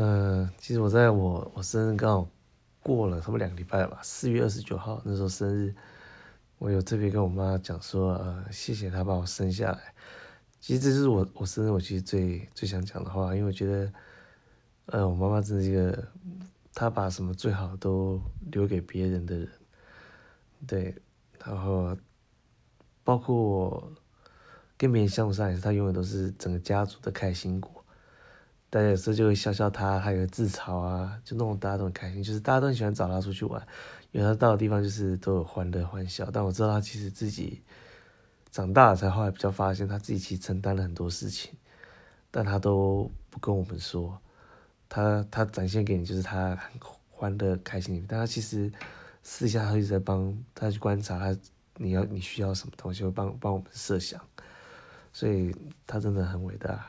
嗯、呃，其实我在我我生日刚好过了差不多两个礼拜吧，四月二十九号那时候生日，我有特别跟我妈讲说，呃，谢谢她把我生下来。其实这是我我生日我其实最最想讲的话，因为我觉得，呃，我妈妈真的是一个，她把什么最好都留给别人的人，对，然后包括我跟别人相处上也是，她永远都是整个家族的开心果。大家有时候就会笑笑他，还有自嘲啊，就弄得大家都很开心，就是大家都很喜欢找他出去玩，因为他到的地方就是都有欢乐欢笑。但我知道他其实自己长大了才后来比较发现，他自己其实承担了很多事情，但他都不跟我们说。他他展现给你就是他很欢乐开心，但他其实私下他一直在帮他去观察他，你要你需要什么东西，会帮帮我们设想，所以他真的很伟大。